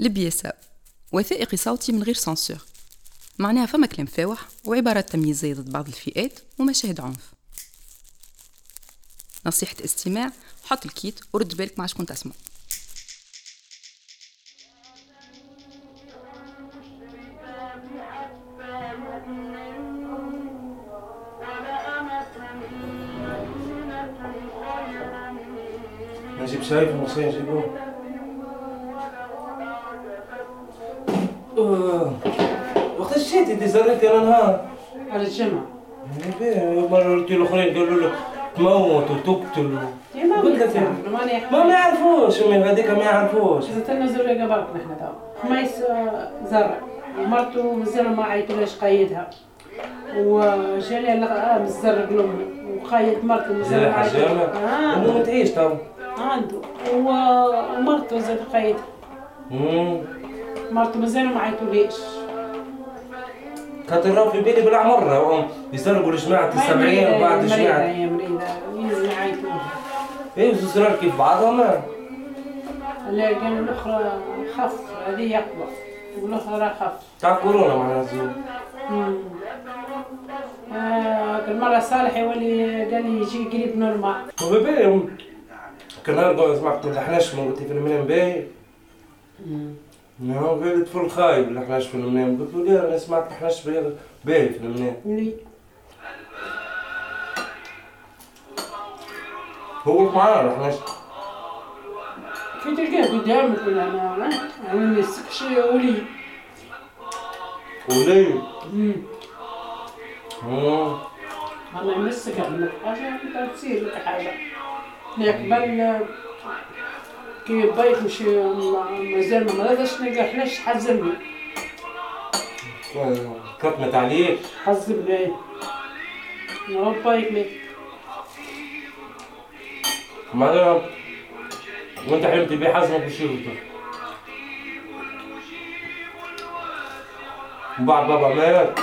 لبياسة وثائقي صوتي من غير سانسور. معناها فما كلام فاوح وعبارات تمييزية ضد بعض الفئات ومشاهد عنف. نصيحة استماع حط الكيت ورد بالك مع شكون تسمع. نجيب شاي في المصرية نهار على الجمعة مرة قلت الاخرين قالوا له تموت وتقتل يا ما ما يعرفوش من هذيك ما يعرفوش. إذا تنا زرع قبلك نحن تو. خميس آه، زرع. ومرته مازال ما عيطولاش قايدها. وجالي آه مزرع لأمه وقايد مرته مازال ما حجامة؟ أنه ما تعيش تو. عنده. ومرته زاد قايدها. مرته مازال ما عيطوليش كانت الراو في بالي بالعمر راهم يسرقوا لجماعة السبعين وبعد جماعة هي مريضة يلزم يعيطولها إيه كيف بعضهم. لا قالوا الأخرى خف هذه أقوى والأخرى خف. تاع كورونا معناها مم. آه، المرة صالح يولي قال لي يجي قريب نورمال. وبالي نهار سمعت ما لحناش من قلت في المنام باهي نعم. قال لي طفل خايب لحناش في المنام قلت له لا أنا سمعت لحناش باهي في المنام هو معانا لحناش كي تلقاه قدامك ولا أنا أنا ما نسكش ولي. ولي؟ مم. مم. الله يمسك علمك حاجة أنت تصير لك لا قبل كي بيت مش مازال ما مرضش نلقى حلاش حزمني كتمت عليك حزمني نروح بايك لي معناها وانت حلمت بيه حزمك بشيرتك وبعد بابا مات.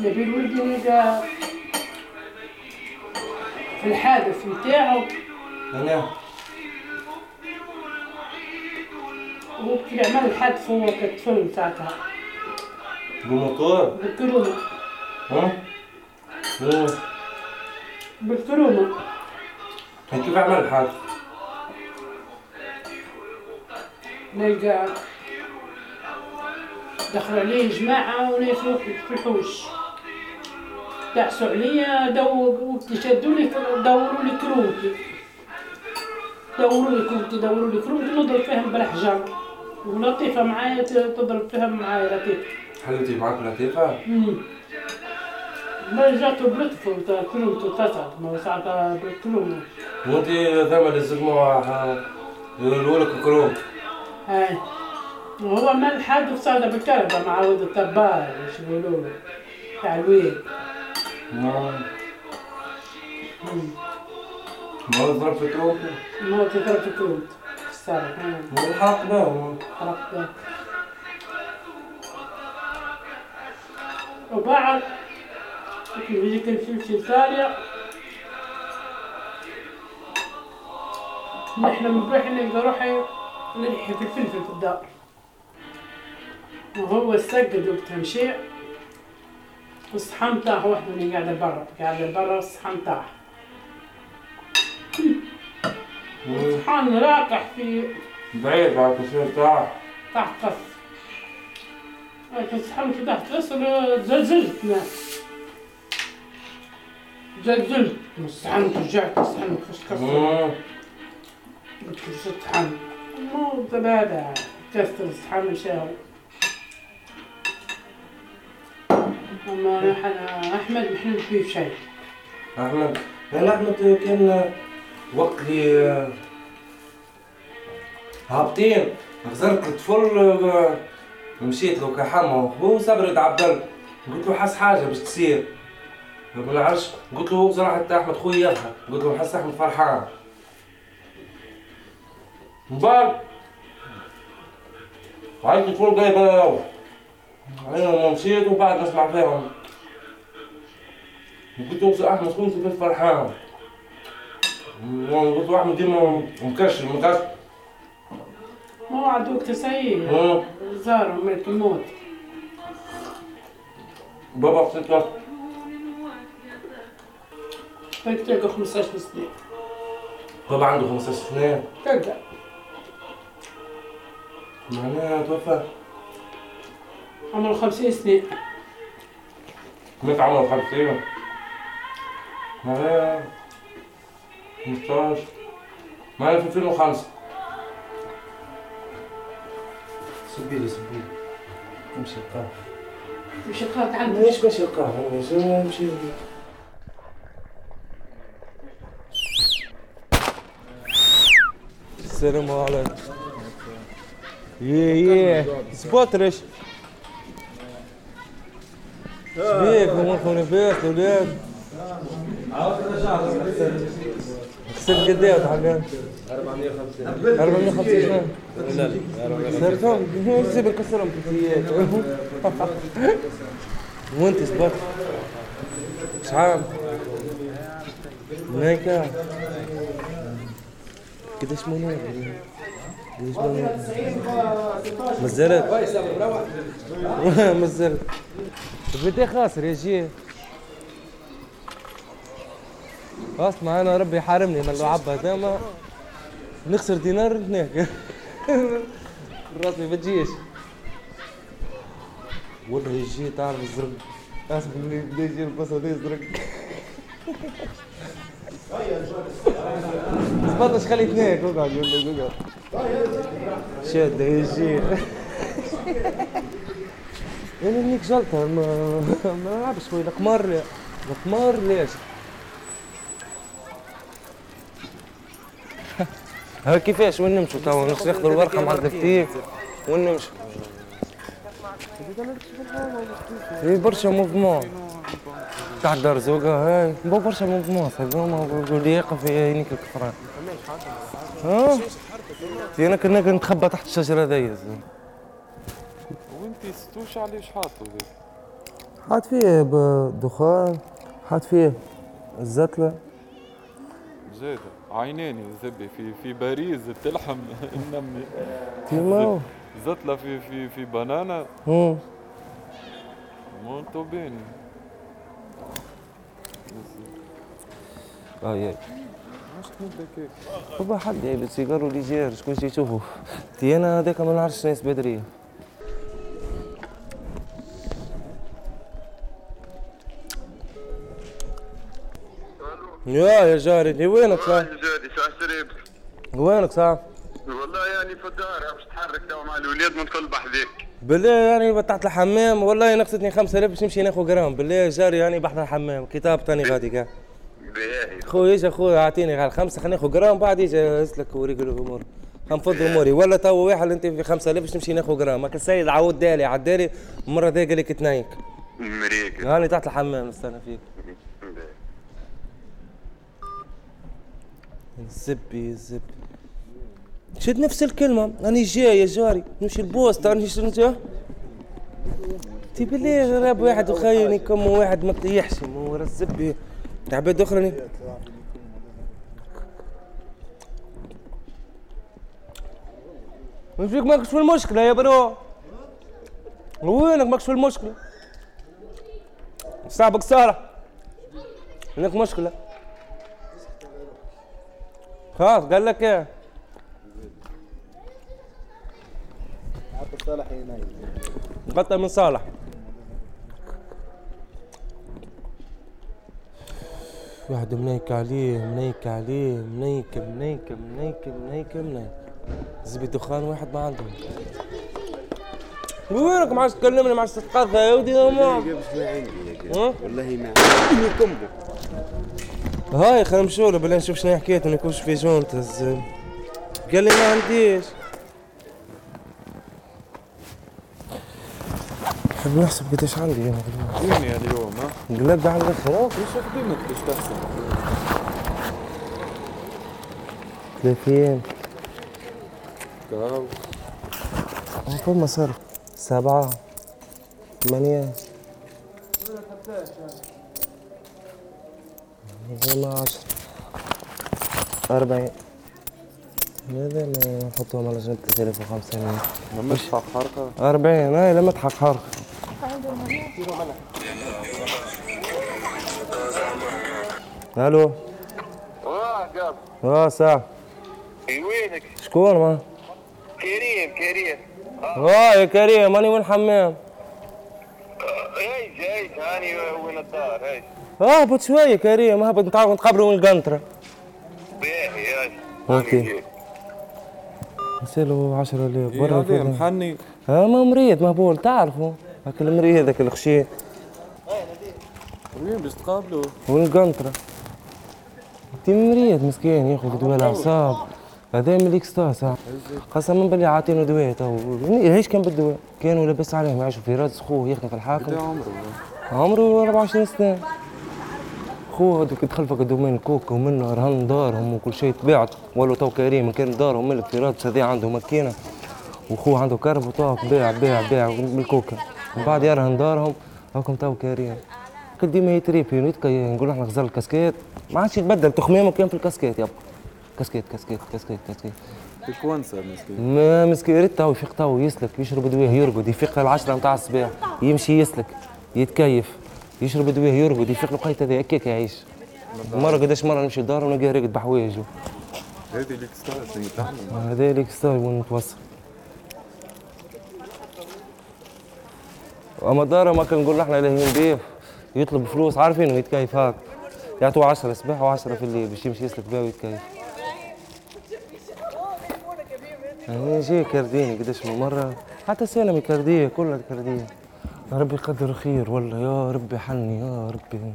نبي الولد يلقى في الحادث نتاعو أنا. هو كي عمل الحادث هو كطفل ساعتها. بموتور بالكورونا. ها؟ بالكورونا. كيف عمل الحادث؟ نلقى دخلوا عليه جماعة وناس في الحوش دعسوا عليا دو شدوا لي دوروا لي كروتي دوروا لي كروتي دوروا لي كروتي نضرب فيهم بالحجر. ولطيفة معايا تضرب فيهم معايا لطيفة. حلوتي معاك لطيفة؟ ما جاتو بلطف تاع الكروت تصعد ما ساعتها بالكروت وانت الزلمة يقولوا لك كروم هاي. وهو ما الحادث صار بالكهرباء مع ولد الطبال إيش يقولوا؟ له تاع الويل ما ما ضرب في كروم ما هو تضرب في كروت صار والحق لا حرقت وبعد كيف يجيك الفلفل طالع نحن بنروح نلقى روحي نلحي في الفلفل في الدار وهو استقد وقتها مشي والصحن طاح وحده اللي قاعدة برا قاعدة برا والصحن طاح الصحن راقح في بعيد بعد تصير تاع تحت قص. كنت صحن في تحت قص زلزلت أنا. زلزلت الصحن رجعت الصحن كسر قلت له شو الصحن. مو زبادة كسر الصحن أحمد محلم فيه شيء أحمد أنا أحمد كان وقت لي هابطين. غزرت الطفل مشيت له كحمه هو صبرت عبد الله. قلت له حس حاجة باش تصير. ما نعرفش. قلت له صراحة حتى أحمد خويا يضحك قلت له حس أحمد فرحان. من بعد عيط الطفل قال أنا. أنا مشيت وبعد نسمع فيهم قلت له احمد خويا انت فرحان قلت واحد ديما مكشر مكشر ما هو عدوك تسعير مم. زاروا مات الموت بابا قصيت له هيك تلقى 15 سنة بابا عنده 15 سنة تلقى معناها توفى عمره 50 سنة. مات عمره 50 معناها 15 معناها في 2005 سبيلي سبيلي امشي القهوة مش قاعد عندك ليش ماشي القهوة امشي السلام عليكم. يه يه سبوترش. شبيك اموركم لاباس الاولاد خسرت قد إيه تعبان 450 450 شنو؟ صرتهم نسيب نكسرهم كيفيات وانت سبوت شحال؟ هناك قداش مناك؟ قداش مناك؟ مازالت مازالت بدي خاسر يا جي. اسمع أنا ربي يحارمني من اللعبة داما نخسر دينار هناك راسي ما تجيش. والله يجي تعرف الزرق. اسمع اللي بدا يجي البصل يزرق سبطش خليت هناك اقعد اقعد شاد يجي أنا هنيك جلطة ما ما نلعبش خويا القمار القمار ليش ها كيفاش؟ وين نمشوا توا ناخذوا الورقة مع الدفتير وين نمشوا في برشا موفمون تحت درزوقة هاي. بو برشا موفمون هذوما يقف هنيك الكفران. ها؟ انا كنا نتخبى تحت الشجرة ذي وانت ستوش عليه حاطه ذي حاط فيه دخان حاط فيه الزتلة. زاد عيناني زبي في في باريس بتلحم النمي تيمو. زتلة في في في بنانا. مونتو بيني اي اي بابا حد جايب السيجار واللي جير؟ شكون شي يشوفه تي أنا هذاك ما نعرفش ناس بدرية. يا يا جاري وينك صاحب؟ جادي ساعة سريب. وينك صاحب؟ والله يعني في الدار باش تحرك توا مع الولاد من كل بحذيك. بالله يعني تحت الحمام والله نقصتني 5000 باش نمشي ناخذ جرام. بالله يا جاري يعني بحر الحمام كتاب تاني غادي كاع باهي خويا إيش اخويا أعطيني غير خمسة خلينا ناخذ جرام بعد يجي أسلك وريق الأمور. هنفض أموري. ولا تو واحد أنت في 5000 باش نمشي ناخذ جرام. هاك السيد عاود دالي عدالي المره ذي قال لك تنايك مريك. هاني تحت الحمام نستنى فيك. الزبي الزبي شد نفس الكلمة. أنا جاي يا جاري نمشي البوست أنا شنو تي بالله راب واحد وخايني كم واحد ما تيحش مو ورا الزبي. تعبد أخرى وين فيك ماكش في المشكلة يا برو. وينك ماكش في المشكلة؟ صاحبك سارة. عندك مشكلة؟ خلاص قال لك إيه؟ غطى من صالح. واحد منيك عليه منيك عليه منيك منيك منيك منيك منيك. زبي دخان واحد ما عندهم. وينك ما عادش تكلمني ما عادش تتقاضى يا ودي يا ماما ها؟ والله ما عندي. هاي خلينا نمشوا له بالله نشوف شنو حكايته نكونش في جونتز قال لي ما عنديش. نحب نحسب قديش عندي أنا اليوم. ها؟ قلب على الآخر ليش قدامك باش تحسن 30 كاو فما صار. سبعة. ثمانية. والله عشرة 40 هذا ما نحطهم على جنب 3500 مش حرقة 40 هاي لما تحق حرق ألو واه قاب آه ساعة في وينك شكون ما كريم كريم آه يا كريم ماني من الحمام إيش إيش هاني وين الدار إيش اهبط شوية كريم. اهبط نتقابلوا من القنطرة. باهي أوكي. نسألوا 10000 برا برا فوق. محني. آه ما مريض مهبول تعرفوا هاك المريض هاك الخشية. وين باش تقابلوا؟ والقنطرة انت مريض مسكين ياخذ دواء الاعصاب هذا من الإكستاس قسما بالله عاطينه دواء تو. إيش كان بالدواء؟ كانوا لبس عليهم يعيشوا في راس خوه يخدم في الحاكم. عمره. عمره 24 سنة. خوه هذوك دخل فقدوا من الكوكا ومنه رهن دارهم وكل شيء تباعت ولو تو كريم كان دارهم ملك في رادس هذا عنده ماكينة. وخوه عنده كرب وطاق بيع بيع بيع بالكوكا من بعد يرهن دارهم هاكم تو كريم. كل ديما يتريبي ويتكي نقول إحنا غزال الكاسكيت. ما عادش يتبدل تخميمه كان في الكاسكيت يابا. كاسكيت كاسكيت كاسكيت كاسكيت. تكونسة مسكين. ما مسكين ريت تو يفيق تو يسلك يشرب دواء يرقد يفيق العشرة نتاع الصباح. يمشي يسلك يتكيف. يشرب دواء يرقد يفيق لقيت هذا هكاك يعيش. مرة قداش مرة نمشي لدار ونلقاه راقد بحوايجه هذه الاكستاز هذا اللي ستايل وين نتوصل؟ أما دار ما كان نقول إحنا لاهين بيه يطلب فلوس عارفين ويتكيف هاك. يعطوه 10 صباح و10 في الليل باش يمشي يسلك بها ويتكيف. يعني يجي كرديني قداش من مرة. حتى سالم كردية كلها كردية يا ربي قدر خير والله يا ربي حني يا ربي.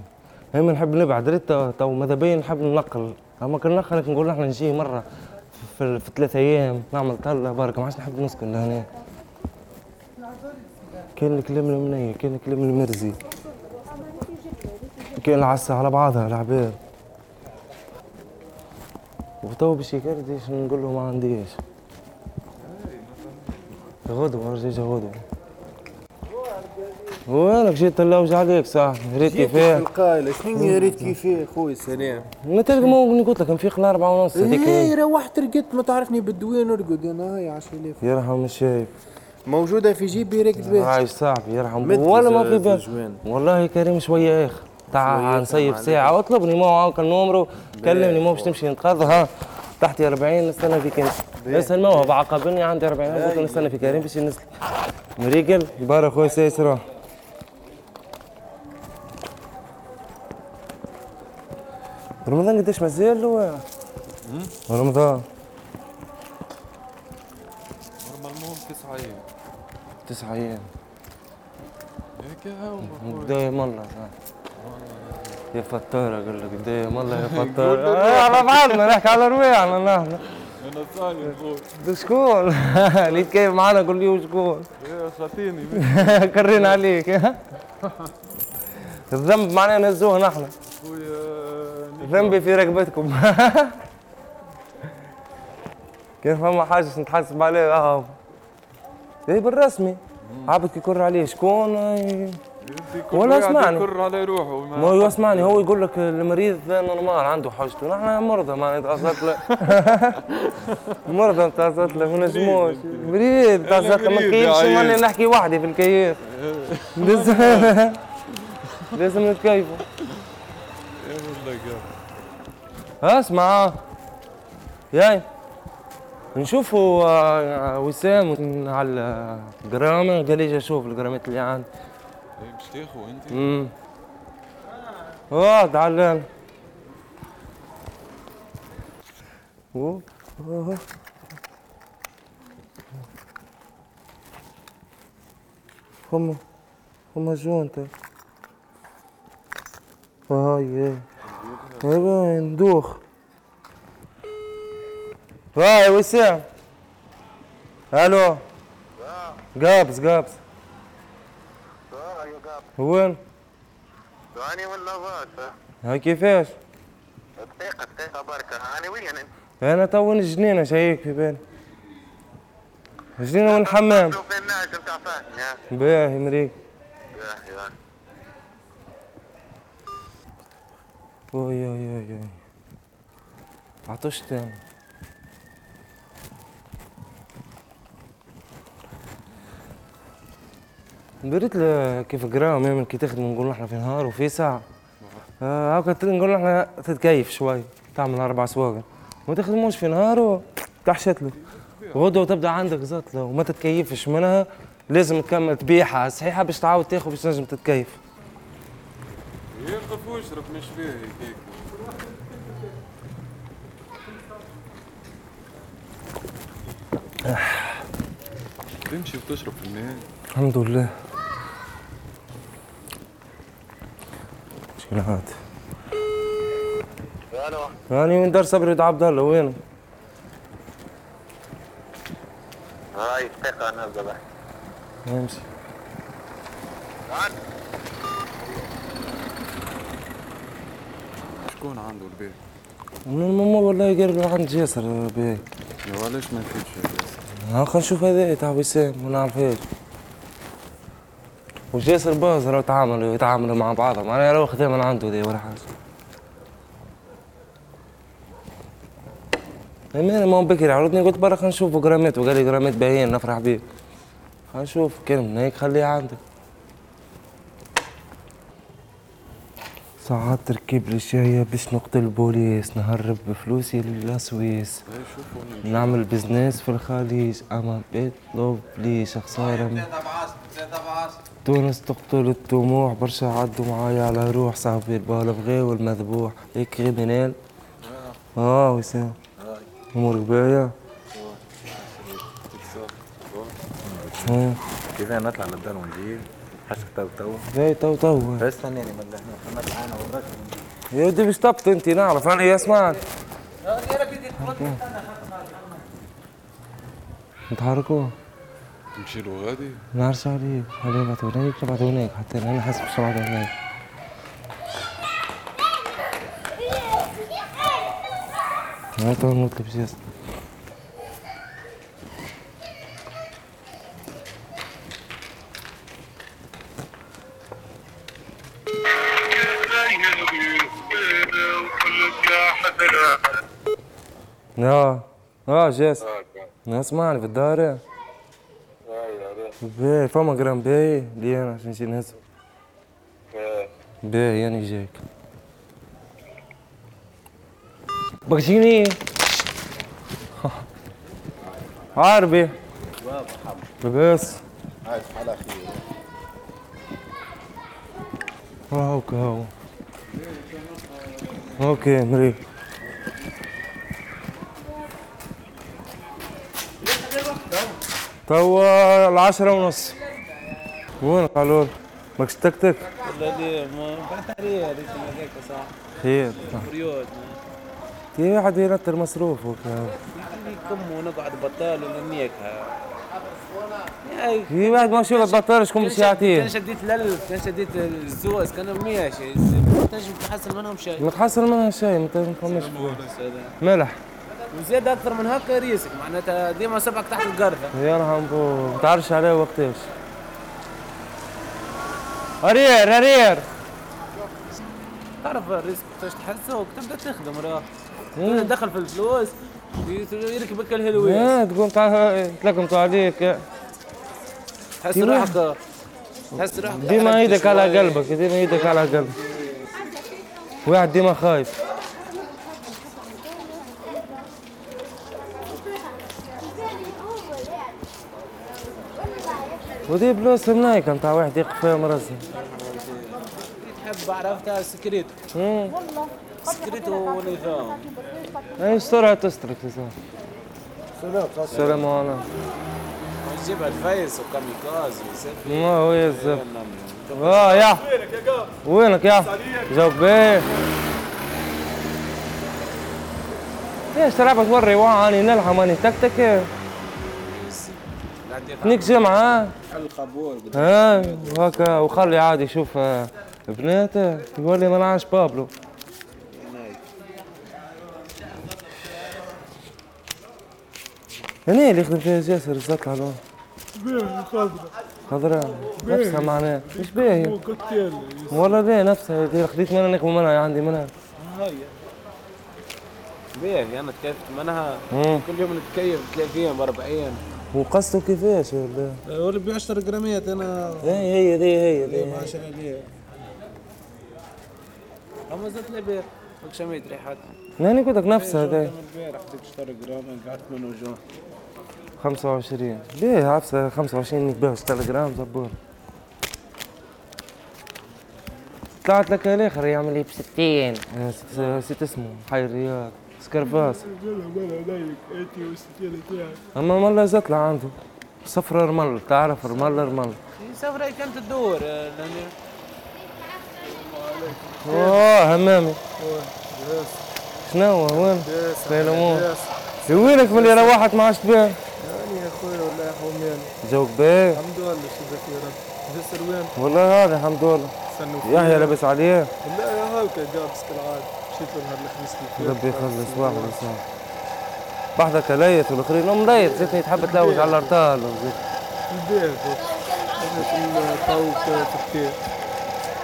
دايما نحب نبعد ريت تو ماذا بين نحب ننقل. أما كنا ننقل نقول إحنا نجي مرة في, في ثلاث أيام نعمل طلة بركة ما عادش نحب نسكن لهنا. كان الكلام المنية كان الكلام المرزي. كان العسى على بعضها العباد. وتو باش يكرديش نقول له ما عنديش. غدوة رجع غدوة. وينك جيت نلوج عليك صح ريت كيفاه القايلة شنو ريت كيفاه خويا سلام ما تلقى ما قلت لك نفيق الأربعة ونص هذيك هي. روحت رقدت ما تعرفني بالدوين نرقد أنا هاي 10000 يرحم الشايب موجودة في جيبي راكد بها عايش صاحبي يرحم. ولا ما في بال جوان. والله كريم شوية إخ. تعال نصيف ساعة. اطلبني ما هو كان نومرو كلمني ما باش تمشي نتقاضى ها. تحتي 40 نستنى فيك أنت. اسال ما هو بعقبني عندي 40 قلت له نستنى في كريم باش ينزل. مريقل يبارك خويا سيسرا رمضان قداش مازال له رمضان. نورمالمون تسعة أيام تسعة أيام هيك هو قدام الله يا فتارة قال لك قدام الله يا فتارة آه، على بعضنا نحكي على رواعنا نحن. أنا صايم خويا شكون اللي يتكيف معنا؟ قول لي وشكون يا خاطيني كرينا عليك. الذنب معناه نزوه نحن. ذنبي في رقبتكم كان فما حاجة نتحاسب عليها؟ آه. إيه بالرسمي. عبد يكر عليه. شكون؟ ولا اسمعني. يكر على روحه ما هو يسمعني. هو يقول لك المريض ذا نورمال عنده حاجته. نحن مرضى ما نتغسط له. مرضى نتغسط له ما نجموش مريض. نتغسط له ما مريض يا كيفش عيال. ماني نحكي وحدي في الكيف؟ لازم لازم نتكيفوا. اسمع. ياي. نشوفوا آه، وسام على الجرامة قال لي جا شوف الجرامات اللي عندي. باش تاخو انت؟ امم آه تعال أوه، أوه. هم هم جونتا هاي هاي ندوخ هاي وسام ألو قابس قابس وين هاني ولا فات هاي كيفاش دقيقة دقيقة بركة هاني وين انت؟ أنا تو الجنينه شايك في بالي الجنينه والحمام ها باهي مريك يا يا اوي اوي اوي عطشت يعني بريت كيف قراهم يعمل كي تخدم نقول إحنا في نهار وفي ساعة. آه هاكا نقول إحنا تتكيف شوي تعمل أربع سواقع ما تخدموش في نهار وتحشت له. غدوة تبدا عندك زطلة وما تتكيفش منها لازم تكمل تبيعها. صحيحة باش تعاود تاخذ باش تنجم تتكيف. يرقف ويشرب مش فيه هيك. تمشي وتشرب في النهاية الحمد لله. مشكلات ألو يعني من دار صبري عبد الله وين؟ هاي ثقة نازلة بحث يمشي شكون عنده البيت؟ من الماما والله قال عند جاسر بيه. يا ليش ما فيش ها خلينا نشوف هذا تاع وسام ما نعرفهاش وجاسر باز راهو يتعاملوا يتعاملوا مع بعضهم أنا راهو خذا من عنده ذي ولا حاجة. أنا ما بكري عرضني. قلت برا خلينا نشوفوا جرامات وقال لي جرامات باهيين نفرح بيه. خلينا نشوف كان من هيك خليه عندك. ساعات تركيب الأشياء باش نقتل البوليس نهرب بفلوسي للسويس نعمل بزنس في الخليج أما بيطلب ليش خسارة تونس تقتل الطموح برشا عدوا معايا على روح صاحبي البالغ والمذبوح. هيك غير نال آه وسام امورك باهية آه. كيف نطلع للدار ونجي حسك تو تو. جاي تو تو. بس استناني ما إحنا نطلع أنا والرجل. يا ودي مش أنت نعرف. أنا اسمعك نتحركوا نمشي له غادي؟ نعرس عليك. خليه يبعثوا هناك يبعثوا هناك. حتى أنا حاسس يبعثوا هناك. ما تو نطلب آه آه جاس اسمعني في الدار باهي فما جرام باهي لي أنا عشان نجي نهزه باهي يعني جايك بغشيني عربي لاباس عايش على خير هاوك هاو أوكي مريح توا العشرة ونص. وين قالوا ماكش تكتك والله ليه ما بعت عليه هذيك هذاك صح؟ خير. بريود كي واحد ينطر مصروف وكا اللي كم ونقعد بطال وننيكها في واحد ما شو بطل شكون باش كان يعطيه شديت للف كان شديت السوس كان ماشي تنجم تحصل منهم شيء. ما تحصل منها شيء ما تفهمش ملح. وزيادة أكثر من هكا ريسك معناتها ديما سبعك تحت القرفة. يرحم بو ما تعرفش عليه وقتاش ارير ارير تعرف الريسك كيفاش تحسه؟ وتبدأ تخدم راه. دخل في الفلوس يركبك الهلوية. إيه تقوم تعال تلقمتوا عليك. تحس روحك تحس روحك ديما إيدك على. قلبك ديما إيدك على قلبك. واحد ديما خايف. ودي بلوس منايكة نتاع واحد يقف فيها مرزة تحب عرفتها سكريت مم. سكريت ونظام. أي سرعة تسترك يا صاحبي السلام عليكم. تجيبها الفيس وكاميكاز ما هو يا الزفت آه يا. وينك يا جاوب بيه. ليش تلعب توري واني نلحم اني تكتك نيك جمعة؟ القبول ها وهكا وخلي عادي يشوف آه، بناته يقول لي ما نعرفش بابلو. هنا اللي يخدم فيها جاسر الزك على خضراء خضراء نفسها معناها. مش باهية والله باهية نفسها. خديت منها نخدم منها عندي منها. هاي. باهي أنا تكيفت منها. كل يوم نتكيف 30 ب 40 وقصته كيفاش ولا ولا ب 10 جرامات أنا هي هي ذي هي ذي ما شاء الله أما زدت لي بير شميت ريحتها ناني قلت لك نفسها ذي البارح ديك 10 جرام قعدت من وجوه 25 ليه عفسة؟ 25 نبيعها 6 جرام زبور طلعت لك الآخر يعمل لي ب 60 ست اسمه حي الرياض. سكرفاس أما زت له عنده صفر رمل تعرف رمل رمل سفرة كانت تدور؟ آه، أوه همامي. شنو هو؟ وين؟ سليمون وينك من اللي روحت ما عشت بها؟ يعني يا خويا والله حومان جوك باهي الحمد لله شد في رب. جسر وين؟ والله هذا الحمد لله. يحيى لابس عليه. لا يا هاكا جابس كالعادة. له نهار الخميس اللي ربي يخلص واحد وصار بحذك ليت والآخرين ام ليت زيتني تحب تلوج على الارطال وزيت. البيت. إحنا في الطاوك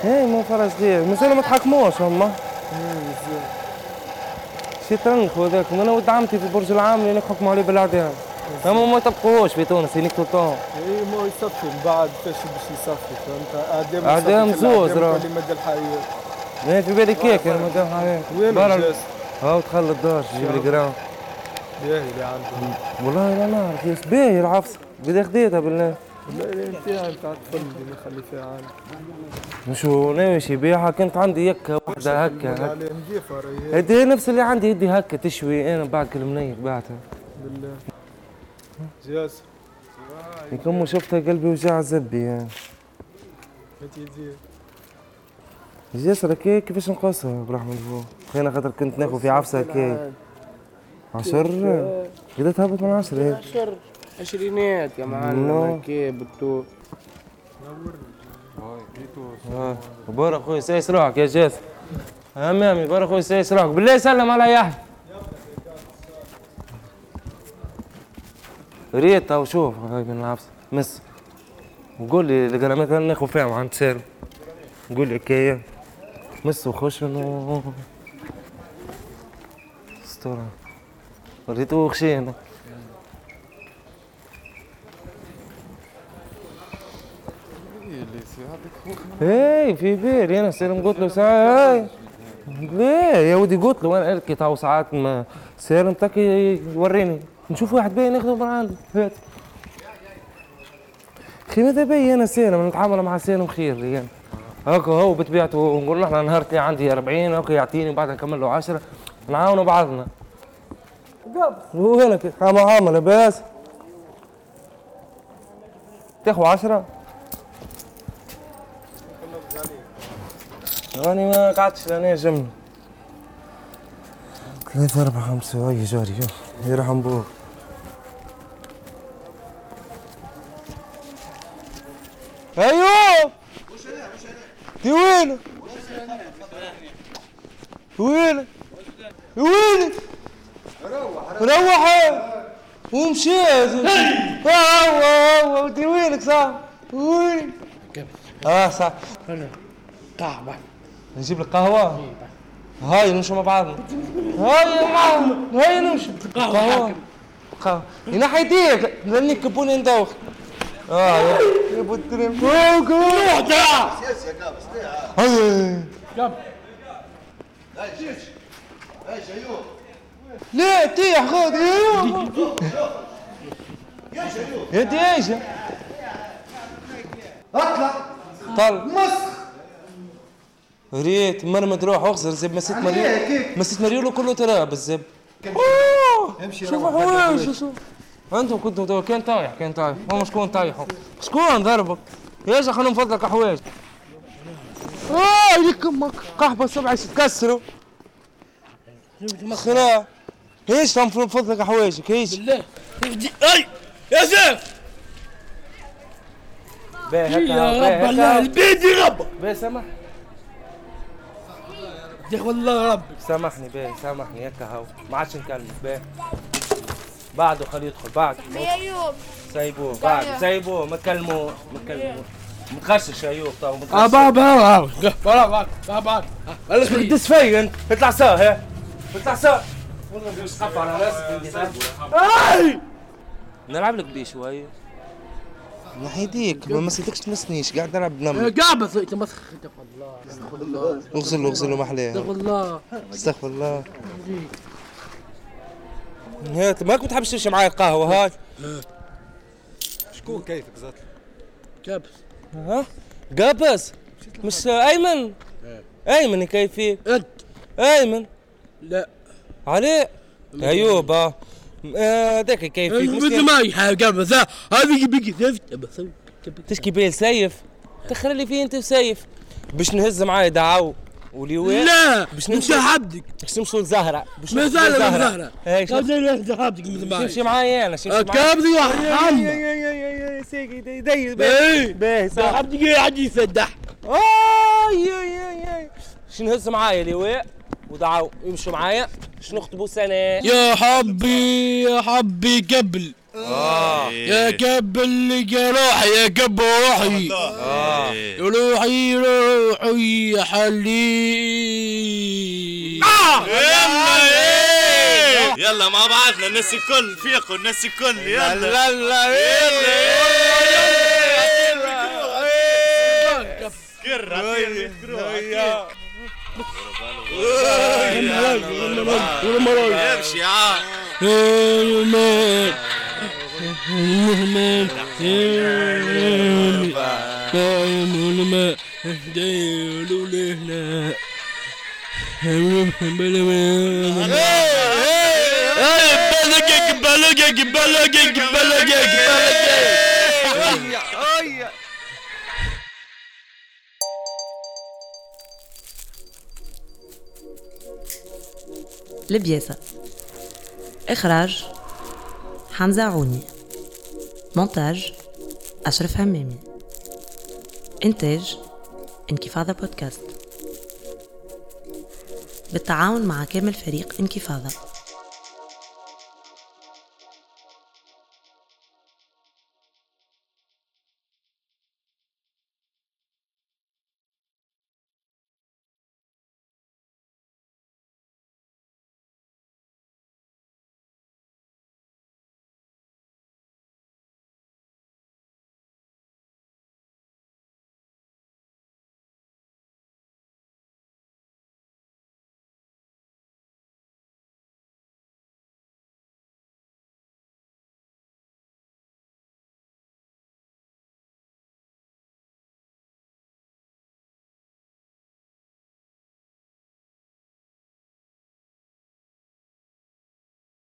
هي مو فرج خير مازالوا ما تحكموش هما. شيطان هذاك أنا ولد عمتي في برج العام اللي نحكموا عليه بالاعدام هما ما يطبقوش في تونس ينك طول الطون اي ما يصفي. من بعد فاش باش يصفي فهمت؟ اعدام يصفي، زوز راه. اللي مدى الحياة. ما في بالي كيك أنا ما دام عليك وين برا الجاس؟ هاو دخل الدار جيب لي جرام باهي اللي عنده والله لا نعرف يا باهي العفس. بدي خديتها بالله لا لا نتاعي نتاع الطفل اللي نخلي فيها عندي. شو ناوي شي بيعها؟ كنت عندي يكة واحدة هكا هدي نفس اللي عندي يدي هكا تشوي. أنا بعد كل منيك بعتها بالله. جاس يكون شفتها قلبي وجع زبي يعني. جاسر كي كيفاش نقصها برحمة الله خلينا خاطر كنت ناخذ في عفسة كي عشر بدها تهبط من عشرة. هيك عشر عشرينات يا. معلم كي بالطول آه. بارك خويا سايس روحك يا جاسر يا مامي بارك خويا سايس روحك. بالله سلم على يحيى ريت أو شوف هاي من العفسة مس. وقول لي القرامات أنا ناخذ فيها عند سالم قول لي حكاية مس وخش انه أسطورة. وريته خشينا اللي يساعدك اي في بالي أنا سالم قلت له ساعة. هاي. ليه؟ يا ودي قلت له أنا اركي تو ساعات ما سالم تكي يوريني. نشوف واحد باين ناخذه من هات. أخي ماذا بي أنا سالم نتعامل مع سالم خير يعني. هاكا هو بطبيعته ونقول له إحنا نهار اللي عندي 40 هاكا يعطيني وبعدها نكمل له 10 نعاونوا بعضنا. وينك عامل عامل لاباس تاخذ 10 راني ما قعدتش لأنا جمني ثلاثة أربعة خمسة. أي جاري يرحم بوك أيوب دي وينك؟ وينك؟ وينك؟ روح ومشيت هو هو دي وينك صح؟ وينك؟ آه صح. قهوة. نجيب لك قهوة؟ هاي نمشي مع بعضنا هاي هاي نمشي. قهوة. قهوة. ينحي يديك لاني كبوني ندوخ آه يا ابو التريم فوق هاي لا تيح خذ يا دي إيش اطلع طلع مسخ ريت مرمد روح اغسل زب مسيت مريول مسيت مريول كله تراب الزب امشي شوف شوف أنتم كنتوا تو- كان طايح كان طايح. هو شكون طايح شكون ضربك يا شيخ خلينا نفضلك حوايج آه لك أمك قحبه سبعة تكسروا. خلا. إيش تم فضلك حوايجك إيش بالله. أي! يا زيف يا رب الله البيت يا رب بيه سامح يا والله رب. سامحني بيه سامحني. هيك هاو. ما عادش نكلمك بيه. بعده خليه يدخل بعد. يا أيوب. سايبوه بعد. سايبوه ما تكلموه ما تكلموه مخشش يا أيوب تو آه بابا بابا بابا بابا دس في انت اطلع سوا ها. اطلع سوا والله مش خف على راسك انت نلعب لك بيه شوي نحيديك ما مسيتكش تمسنيش قاعد نلعب بنمل قاعد إنت مسخ استغفر الله استغفر الله. اغسل اغسل ما استغفر احلاه الله. استغفر الله. هات ماك بتحبش تمشي معايا القهوة هاي شكون كيفك زاد؟ كابس ها؟ قابس؟ مش أيمن؟ أيمن كيفي؟ أنت. أيمن؟ لا. علي؟ ايوب آه آه، هذاك كيفي. مثل ما هي قابس. هذه بسوي تشكي بيه سيف تخلي لي فيه أنت وسيف باش نهز معايا دعاو. وليوان لا باش نمشي حبدك باش نمشوا لزهرة. باش زال لزهرة. مثل ما تمشي معايا. أنا معايا. كابس واحد عم سيدي دايز باهي باهي صح. حبدك قاعد يسدح اي اي اي باش نهز معايا لواء ودعاو. يمشوا معايا. باش نخطبوا سنة يا حبي يا حبي قبل. يا قبل يا روحي يا قبل روحي يا روحي روحي يا حلي يلا مع بعضنا الناس الكل فيقوا الناس الكل يلا لا لا امشي عاد بلقك بلقك بلقك بلقك بلقك لبياسة إخراج حمزة عوني. مونتاج أشرف همامي إنتاج انكفاضة بودكاست بالتعاون مع كامل فريق انكفاضة